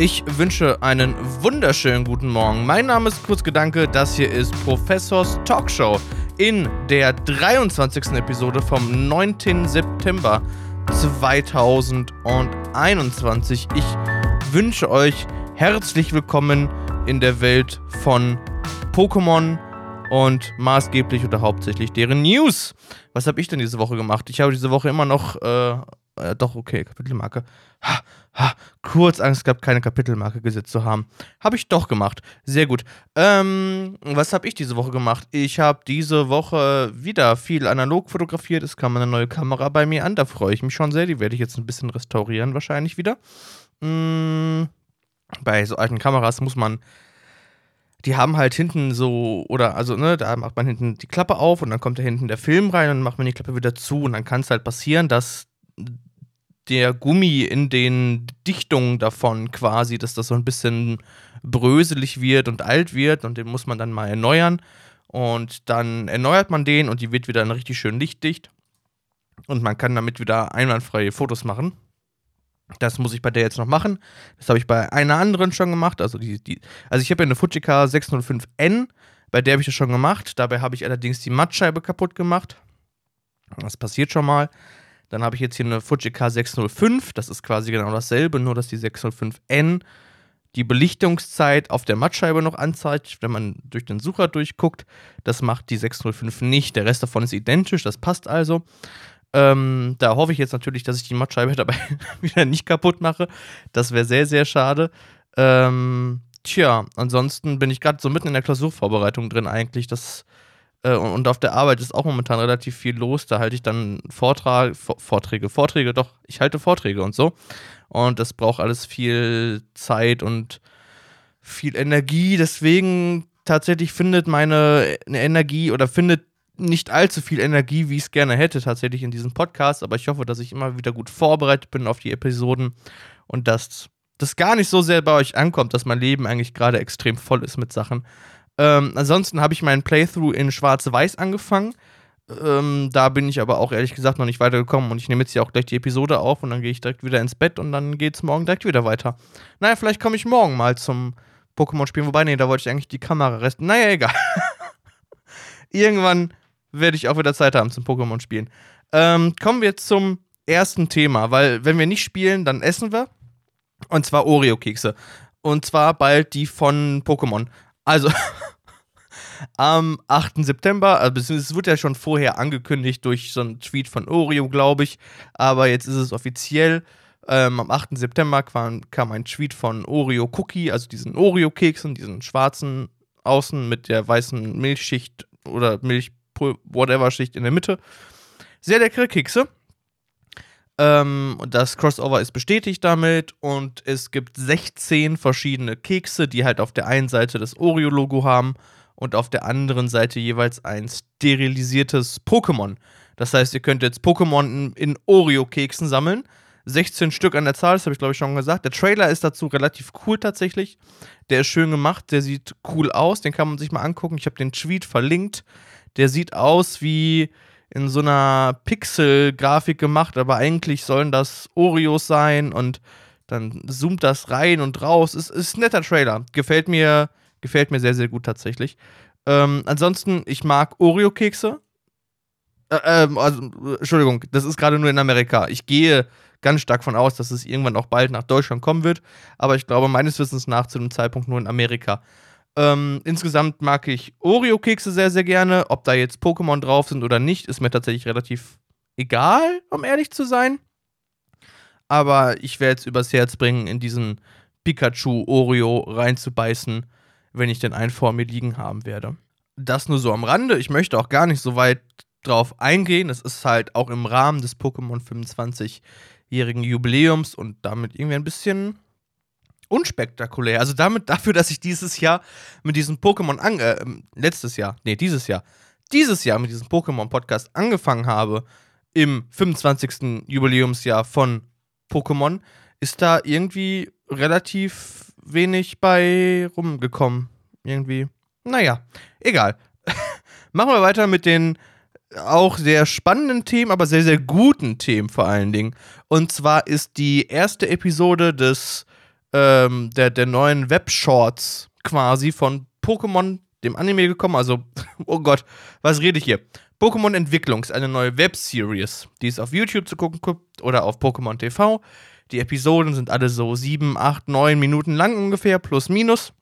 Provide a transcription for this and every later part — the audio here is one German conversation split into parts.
Ich wünsche einen wunderschönen guten Morgen. Mein Name ist Kurzgedanke, das hier ist Professors Talkshow in der 23. Episode vom 9. September 2021. Ich wünsche euch herzlich willkommen in der Welt von Pokémon und maßgeblich oder hauptsächlich deren News. Was habe ich denn diese Woche gemacht? Ich habe diese Woche immer noch äh, äh, doch, okay, Kapitelmarke. Ha, ha, kurz Angst gehabt, keine Kapitelmarke gesetzt zu haben. Habe ich doch gemacht. Sehr gut. Ähm, was habe ich diese Woche gemacht? Ich habe diese Woche wieder viel analog fotografiert. Es kam eine neue Kamera bei mir an. Da freue ich mich schon sehr. Die werde ich jetzt ein bisschen restaurieren, wahrscheinlich wieder. Mm, bei so alten Kameras muss man die haben halt hinten so, oder also, ne, da macht man hinten die Klappe auf und dann kommt da hinten der Film rein und macht man die Klappe wieder zu und dann kann es halt passieren, dass der Gummi in den Dichtungen davon quasi, dass das so ein bisschen bröselig wird und alt wird und den muss man dann mal erneuern. Und dann erneuert man den und die wird wieder richtig schön lichtdicht. Und man kann damit wieder einwandfreie Fotos machen. Das muss ich bei der jetzt noch machen. Das habe ich bei einer anderen schon gemacht. Also, die, die, also ich habe ja eine Fujika 605N, bei der habe ich das schon gemacht. Dabei habe ich allerdings die Mattscheibe kaputt gemacht. Das passiert schon mal. Dann habe ich jetzt hier eine Fujika 605, das ist quasi genau dasselbe, nur dass die 605N die Belichtungszeit auf der Mattscheibe noch anzeigt, wenn man durch den Sucher durchguckt. Das macht die 605 nicht. Der Rest davon ist identisch, das passt also. Ähm, da hoffe ich jetzt natürlich, dass ich die Mattscheibe dabei wieder nicht kaputt mache. Das wäre sehr, sehr schade. Ähm, tja, ansonsten bin ich gerade so mitten in der Klausurvorbereitung drin eigentlich. Das äh, und auf der Arbeit ist auch momentan relativ viel los. Da halte ich dann Vortrag, Vorträge, Vorträge, doch, ich halte Vorträge und so. Und das braucht alles viel Zeit und viel Energie. Deswegen tatsächlich findet meine Energie oder findet nicht allzu viel Energie, wie ich es gerne hätte, tatsächlich in diesem Podcast. Aber ich hoffe, dass ich immer wieder gut vorbereitet bin auf die Episoden und dass das gar nicht so sehr bei euch ankommt, dass mein Leben eigentlich gerade extrem voll ist mit Sachen. Ähm, ansonsten habe ich meinen Playthrough in Schwarz-Weiß angefangen. Ähm, da bin ich aber auch ehrlich gesagt noch nicht weitergekommen und ich nehme jetzt hier auch gleich die Episode auf und dann gehe ich direkt wieder ins Bett und dann geht es morgen direkt wieder weiter. Naja, vielleicht komme ich morgen mal zum Pokémon-Spielen, wobei, nee, da wollte ich eigentlich die Kamera resten. Naja, egal. Irgendwann werde ich auch wieder Zeit haben zum Pokémon-Spielen. Ähm, kommen wir zum ersten Thema, weil wenn wir nicht spielen, dann essen wir. Und zwar Oreo-Kekse. Und zwar bald die von Pokémon. Also, am 8. September, also es wurde ja schon vorher angekündigt durch so einen Tweet von Oreo, glaube ich, aber jetzt ist es offiziell. Ähm, am 8. September kam, kam, ein Tweet von Oreo Cookie, also diesen Oreo-Keksen, diesen schwarzen Außen mit der weißen Milchschicht oder Milch-Whatever-Schicht in der Mitte. Sehr leckere Kekse. Ähm, das Crossover ist bestätigt damit und es gibt 16 verschiedene Kekse, die halt auf der einen Seite das Oreo-Logo haben und auf der anderen Seite jeweils ein sterilisiertes Pokémon. Das heißt, ihr könnt jetzt Pokémon in, Oreo-Keksen sammeln. 16 Stück an der Zahl, das habe ich glaube ich schon gesagt. Der Trailer ist dazu relativ cool tatsächlich. Der ist schön gemacht, der sieht cool aus, den kann man sich mal angucken. Ich habe den Tweet verlinkt. Der sieht aus wie in so einer Pixel-Grafik gemacht, aber eigentlich sollen das Oreos sein und dann zoomt das rein und raus. Ist, ist ein netter Trailer. Gefällt mir, gefällt mir sehr, sehr gut tatsächlich. Ähm, ansonsten, ich mag Oreo-Kekse. Äh, ähm, also, Entschuldigung, das ist gerade nur in Amerika. Ich gehe ganz stark von aus, dass es irgendwann auch bald nach Deutschland kommen wird. Aber ich glaube, meines Wissens nach zu dem Zeitpunkt nur in Amerika. Ähm, insgesamt mag ich Oreo-Kekse sehr, sehr gerne. Ob da jetzt Pokémon drauf sind oder nicht, ist mir tatsächlich relativ egal, um ehrlich zu sein. Aber ich werde es übers Herz bringen, in diesen Pikachu-Oreo reinzubeißen, wenn ich den einen vor mir liegen haben werde. Das nur so am Rande. Ich möchte auch gar nicht so weit drauf eingehen. Es ist halt auch im Rahmen des Pokémon 25-jährigen Jubiläums und damit irgendwie ein bisschen unspektakulär. Also damit dafür, dass ich dieses Jahr mit diesem Pokémon an, äh, letztes Jahr, nee, dieses Jahr, dieses Jahr mit diesem Pokémon-Podcast angefangen habe, im 25. Jubiläumsjahr von Pokémon, ist da irgendwie relativ wenig bei rumgekommen. Irgendwie. Naja, egal. Machen wir weiter mit den auch sehr spannenden Themen, aber sehr, sehr guten Themen vor allen Dingen. Und zwar ist die erste Episode des ähm, der, der neuen Webshorts quasi von Pokémon, dem Anime, gekommen. Also, oh Gott, was rede ich hier? Pokémon Entwicklung ist eine neue Webseries, die es auf YouTube zu gucken gibt oder auf Pokémon TV. Die Episoden sind alle so sieben, acht, neun Minuten lang ungefähr, plus minus.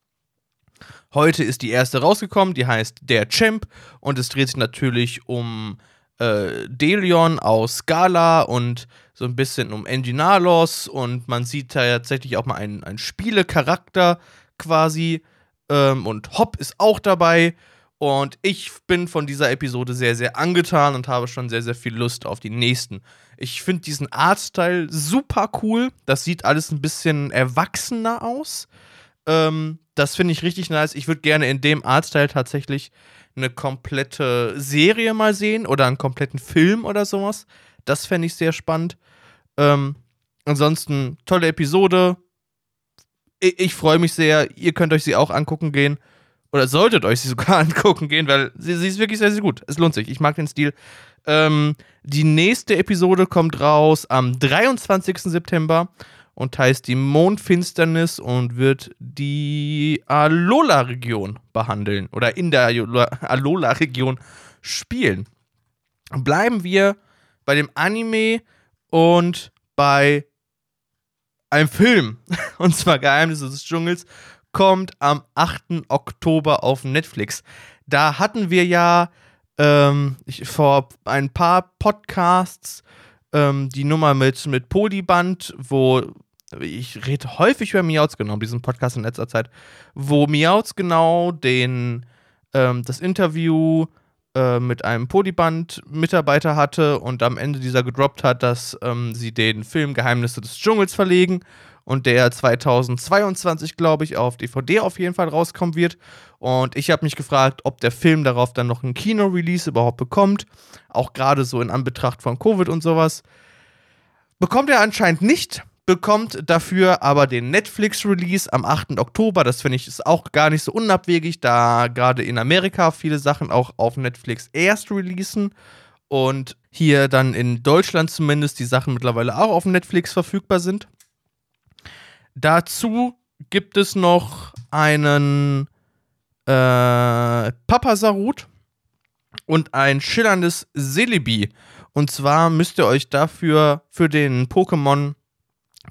Heute ist die erste rausgekommen, die heißt Der Champ und es dreht sich natürlich um äh, Delion aus Scala und so ein bisschen um Enginalos und man sieht da tatsächlich auch mal einen, einen Spielecharakter quasi ähm, und Hop ist auch dabei und ich bin von dieser Episode sehr, sehr angetan und habe schon sehr, sehr viel Lust auf die nächsten. Ich finde diesen Artstyle super cool. Das sieht alles ein bisschen erwachsener aus. Ähm, das finde ich richtig nice. Ich würde gerne in dem Artstyle tatsächlich eine komplette Serie mal sehen oder einen kompletten Film oder sowas. Das fände ich sehr spannend. Ähm, ansonsten, tolle Episode. Ich, ich freue mich sehr. Ihr könnt euch sie auch angucken gehen. Oder solltet euch sie sogar angucken gehen, weil sie, sie ist wirklich sehr, sehr gut. Es lohnt sich. Ich mag den Stil. Ähm, die nächste Episode kommt raus am 23. September und heißt die Mondfinsternis und wird die Alola-Region behandeln oder in der Alola-Region spielen. Bleiben wir bei dem Anime und bei einem Film, und zwar Geheimnisse des Dschungels, kommt am 8. Oktober auf Netflix. Da hatten wir ja ähm, ich, vor ein paar Podcasts ähm, die Nummer mit, mit Polyband, wo ich rede häufig über Miauts genau, diesen Podcast in letzter Zeit, wo Miauts genau den, ähm, das Interview äh, mit einem Polyband-Mitarbeiter hatte und am Ende dieser gedroppt hat, dass ähm, sie den Film Geheimnisse des Dschungels verlegen und der 2022, glaube ich, auf DVD auf jeden Fall rauskommen wird. Und ich habe mich gefragt, ob der Film darauf dann noch ein Kino-Release überhaupt bekommt, auch gerade so in Anbetracht von Covid und sowas. Bekommt er anscheinend nicht, bekommt dafür aber den Netflix-Release am 8. Oktober. Das finde ich ist auch gar nicht so unabwegig, da gerade in Amerika viele Sachen auch auf Netflix erst releasen und hier dann in Deutschland zumindest die Sachen mittlerweile auch auf Netflix verfügbar sind. Dazu gibt es noch einen äh, Papasarut und ein schillerndes Celebi. Und zwar müsst ihr euch dafür für den Pokémon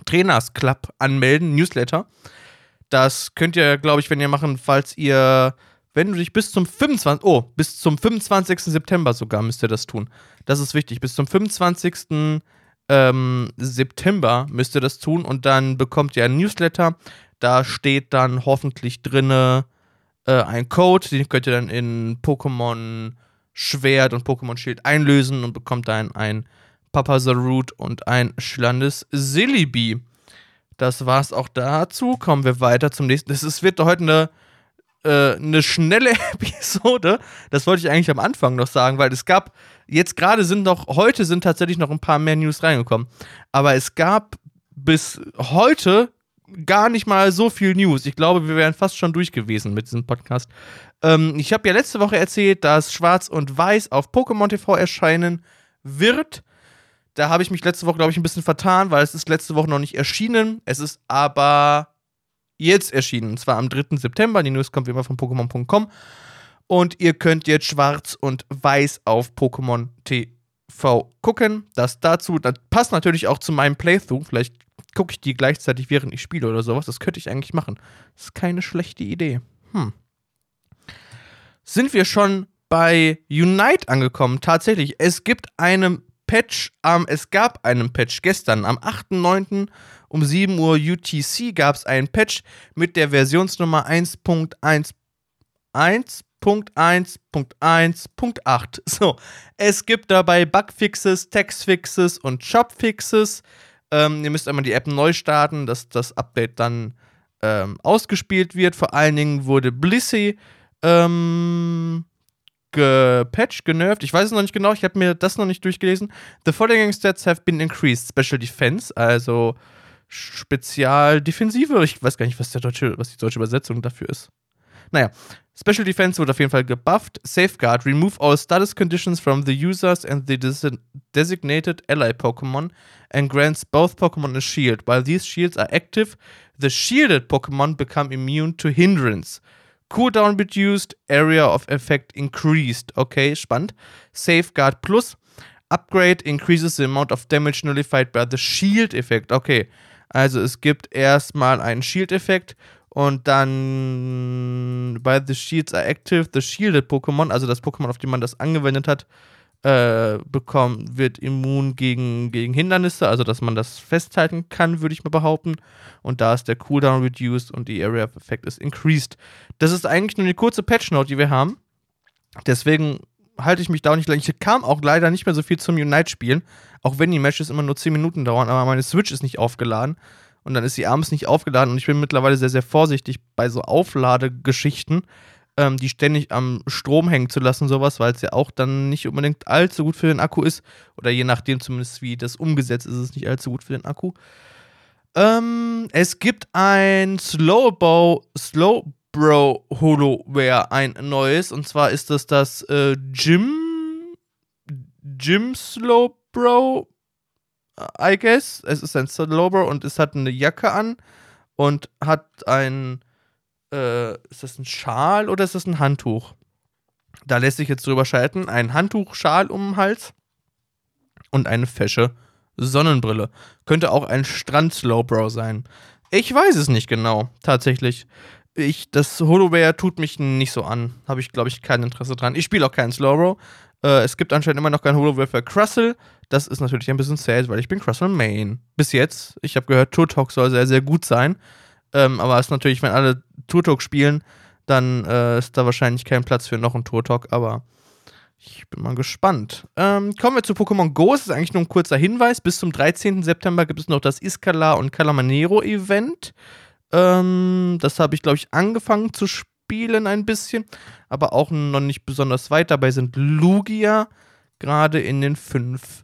Trainers Club anmelden, Newsletter. Das könnt ihr, glaube ich, wenn ihr machen, falls ihr, wenn du dich bis zum 25. Oh, bis zum 25. September sogar müsst ihr das tun. Das ist wichtig. Bis zum 25 ähm, September müsst ihr das tun und dann bekommt ihr ein Newsletter. Da steht dann hoffentlich drinne äh, ein Code, den könnt ihr dann in Pokémon Schwert und Pokémon Schild einlösen und bekommt dann ein Papa Zarut und ein schillerndes Sillibi. Das war's auch dazu. Kommen wir weiter zum nächsten. Es wird heute eine, äh, eine schnelle Episode. Das wollte ich eigentlich am Anfang noch sagen, weil es gab Jetzt gerade sind noch, heute sind tatsächlich noch ein paar mehr News reingekommen. Aber es gab bis heute gar nicht mal so viel News. Ich glaube, wir wären fast schon durch gewesen mit diesem Podcast. Ähm, ich habe ja letzte Woche erzählt, dass Schwarz und Weiß auf Pokémon TV erscheinen wird. Da habe ich mich letzte Woche, glaube ich, ein bisschen vertan, weil es ist letzte Woche noch nicht erschienen. Es ist aber jetzt erschienen. Und zwar am 3. September. Die News kommt wie immer von Pokémon.com. Und ihr könnt jetzt schwarz und weiß auf Pokémon TV gucken. Das dazu, das passt natürlich auch zu meinem Playthrough. Vielleicht gucke ich die gleichzeitig, während ich spiele oder sowas. Das könnte ich eigentlich machen. Das ist keine schlechte Idee. Hm. Sind wir schon bei Unite angekommen? Tatsächlich. Es gibt einen Patch, ähm, es gab einen Patch gestern, am 8.9. um 7 Uhr UTC gab es einen Patch mit der Versionsnummer 1.1. 1.1.1.8. So, es gibt dabei Bugfixes, Textfixes und Shopfixes. Ähm, ihr müsst einmal die App neu starten, dass das Update dann ähm, ausgespielt wird. Vor allen Dingen wurde Blissey ähm, gepatcht, genervt. Ich weiß es noch nicht genau, ich habe mir das noch nicht durchgelesen. The following stats have been increased. Special Defense, also Spezialdefensive. Ich weiß gar nicht, was, der deutsche, was die deutsche Übersetzung dafür ist. Naja, Special Defense wird auf jeden Fall gebufft. Safeguard, remove all status conditions from the users and the designated ally Pokémon and grants both Pokémon a shield. While these shields are active, The shielded Pokémon become immune to hindrance. Cooldown reduced, area of effect increased. Okay, spannend. Safeguard Plus. Upgrade increases the amount of damage nullified by the Shield Effekt. Okay, also es gibt erstmal einen Shield-Effekt und dann bei the Shields are active, the Shielded Pokémon, also das Pokémon, auf dem man das angewendet hat, äh, bekommt, wird immun gegen, gegen Hindernisse, also dass man das festhalten kann, würde ich mal behaupten. Und da ist der Cooldown reduced und die Area of Effect ist increased. Das ist eigentlich nur eine kurze Patch-Note, die wir haben. Deswegen halte ich mich da auch nicht lang. Ich kam auch leider nicht mehr so viel zum Unite-Spielen, auch wenn die Matches immer nur 10 Minuten dauern, aber meine Switch ist nicht aufgeladen und dann ist sie abends nicht aufgeladen und ich bin mittlerweile sehr, sehr vorsichtig bei so Aufladegeschichten, ähm, die ständig am Strom hängen zu lassen, sowas, weil es ja auch dann nicht unbedingt allzu gut für den Akku ist oder je nachdem zumindest, wie das umgesetzt ist, ist es nicht allzu gut für den Akku. Ähm, es gibt ein Slowbow, Slow Bro Holoware ein neues. Und zwar ist das das äh, Jim. Jim Slowbro. I guess. Es ist ein Slowbro und es hat eine Jacke an und hat ein. Äh, ist das ein Schal oder ist das ein Handtuch? Da lässt sich jetzt drüber schalten. Ein Handtuchschal um den Hals und eine fesche Sonnenbrille. Könnte auch ein Strand-Slowbro sein. Ich weiß es nicht genau, tatsächlich ich, das Holoware tut mich nicht so an. Habe ich, glaube ich, kein Interesse dran. Ich spiele auch keinen Slowro. Äh, es gibt anscheinend immer noch kein Holoware für Crustle. Das ist natürlich ein bisschen sad, weil ich bin Crustle Main. Bis jetzt. Ich habe gehört, Turtok soll sehr, sehr gut sein. Ähm, aber es ist natürlich, wenn alle Turtok spielen, dann äh, ist da wahrscheinlich kein Platz für noch einen Turtok. Aber ich bin mal gespannt. Ähm, kommen wir zu Pokémon Go. Es ist eigentlich nur ein kurzer Hinweis. Bis zum 13. September gibt es noch das Iskala und Calamanero Event. Ähm, das habe ich, glaube ich, angefangen zu spielen ein bisschen, aber auch noch nicht besonders weit. Dabei sind Lugia gerade in den fünf,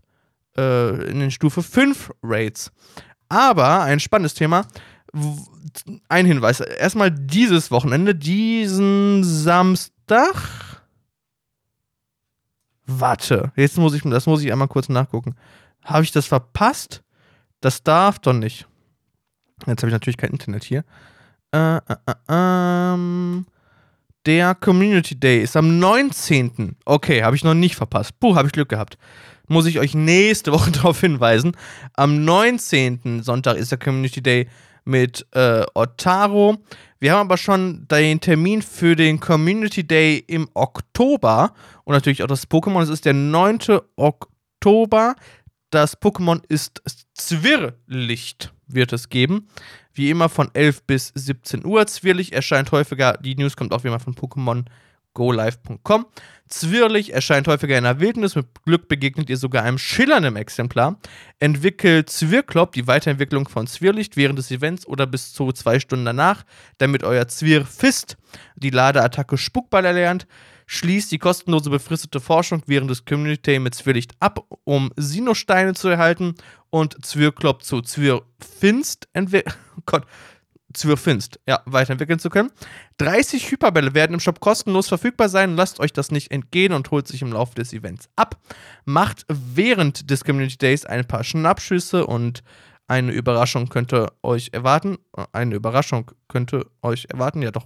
äh, in den Stufe 5 Raids. Aber ein spannendes Thema. Ein Hinweis. Erstmal dieses Wochenende, diesen Samstag. Warte, jetzt muss ich, das muss ich einmal kurz nachgucken. Habe ich das verpasst? Das darf doch nicht. Jetzt habe ich natürlich kein Internet hier. Äh, äh, äh, ähm, der Community Day ist am 19. Okay, habe ich noch nicht verpasst. Puh, habe ich Glück gehabt. Muss ich euch nächste Woche darauf hinweisen. Am 19. Sonntag ist der Community Day mit äh, Otaro. Wir haben aber schon den Termin für den Community Day im Oktober und natürlich auch das Pokémon. Es ist der 9. Oktober. Das Pokémon ist Zwirrlicht wird es geben. Wie immer von 11 bis 17 Uhr. Zwirlig erscheint häufiger, die News kommt auch wie immer von Pokémon golive.com. Zwirlig erscheint häufiger in der Wildnis. Mit Glück begegnet ihr sogar einem schillernden Exemplar. Entwickelt Zwirklopp, die Weiterentwicklung von Zwirlicht, während des Events oder bis zu zwei Stunden danach, damit euer Zwirrfist die Ladeattacke Spukball erlernt schließt die kostenlose befristete Forschung während des Community mit Zwirlicht ab, um Sinosteine zu erhalten und Zwirklopp zu Zwirfinst entwickeln. Oh Gott. Zwirfinst, ja, weiterentwickeln zu können. 30 Hyperbälle werden im Shop kostenlos verfügbar sein. Lasst euch das nicht entgehen und holt sich im Laufe des Events ab. Macht während des Community Days ein paar Schnappschüsse und eine Überraschung könnte euch erwarten. Eine Überraschung könnte euch erwarten, ja doch.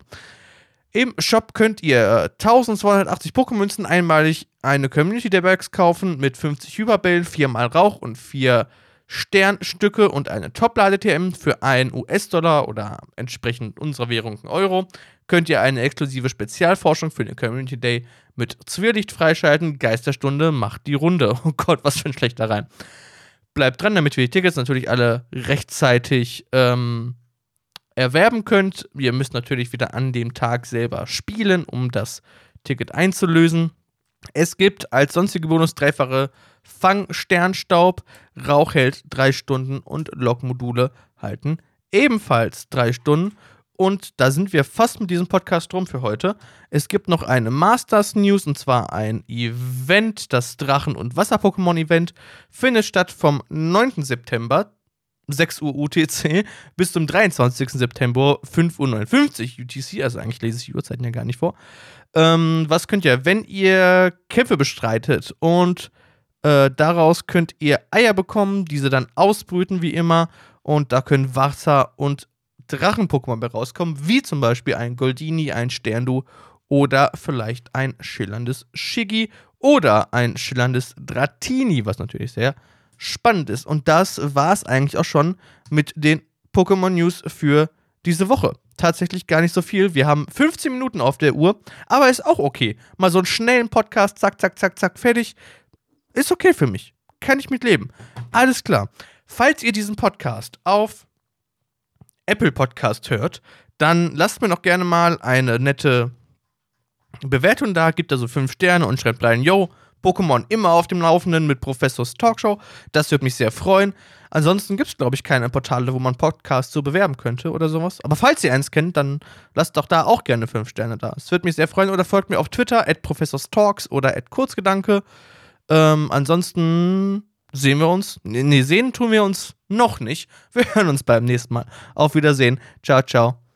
Im Shop könnt ihr 1280 Pokémünzen einmalig eine Community der Bags kaufen mit 50 Hyperbällen, 4 mal Rauch und 4 Sternstücke und eine Top-Lade-TM für 1 US-Dollar oder entsprechend unserer Währung einen Euro. Könnt ihr eine exklusive Spezialforschung für den Community Day mit Zwirrlicht freischalten. Geisterstunde macht die Runde. Oh Gott, was für ein schlechter Reim. Bleibt dran, damit wir die Tickets natürlich alle rechtzeitig ähm, erwerben könnt. Ihr müsst natürlich wieder an dem Tag selber spielen, um das Ticket einzulösen. Es gibt als sonstige Bonus dreifache Fang-Sternstaub, Rauch hält drei Stunden und Logmodule halten ebenfalls drei Stunden. Und da sind wir fast mit diesem Podcast drum für heute. Es gibt noch eine Masters News und zwar ein Event, das Drachen- und Wasser-Pokémon-Event, findet statt vom 9. September 6 Uhr UTC bis zum 23. September 5.59 Uhr UTC. Also eigentlich lese ich die Uhrzeiten ja gar nicht vor. Ähm, was könnt ihr, wenn ihr Kämpfe bestreitet und äh, daraus könnt ihr Eier bekommen, diese dann ausbrüten wie immer und da können Wasser und Drachen-Pokémon bei rauskommen, wie zum Beispiel ein Goldini, ein Sterndu oder vielleicht ein schillerndes Shiggy oder ein schillerndes Dratini, was natürlich sehr spannend ist. Und das war es eigentlich auch schon mit den Pokémon News für diese Woche. Tatsächlich gar nicht so viel. Wir haben 15 Minuten auf der Uhr, aber ist auch okay. Mal so einen schnellen Podcast, zack, zack, zack, zack, fertig. Ist okay für mich. Kann ich mitleben. Alles klar. Falls ihr diesen Podcast auf Apple Podcast hört, dann lasst mir noch gerne mal eine nette Bewertung da, gibt also 5 Sterne und schreibt rein, yo, Pokémon immer auf dem Laufenden mit Professors Talkshow. Das würde mich sehr freuen. Ansonsten gibt es, glaube ich, keine Portale, wo man Podcasts so bewerben könnte oder sowas. Aber falls ihr eins kennt, dann lasst doch da auch gerne 5 Sterne da. Es würde mich sehr freuen. Oder folgt mir auf Twitter, at Talks oder at Kurzgedanke. Ähm, ansonsten sehen wir uns. Nee, sehen tun wir uns noch nicht. Wir hören uns beim nächsten Mal. Auf Wiedersehen. Ciao, ciao.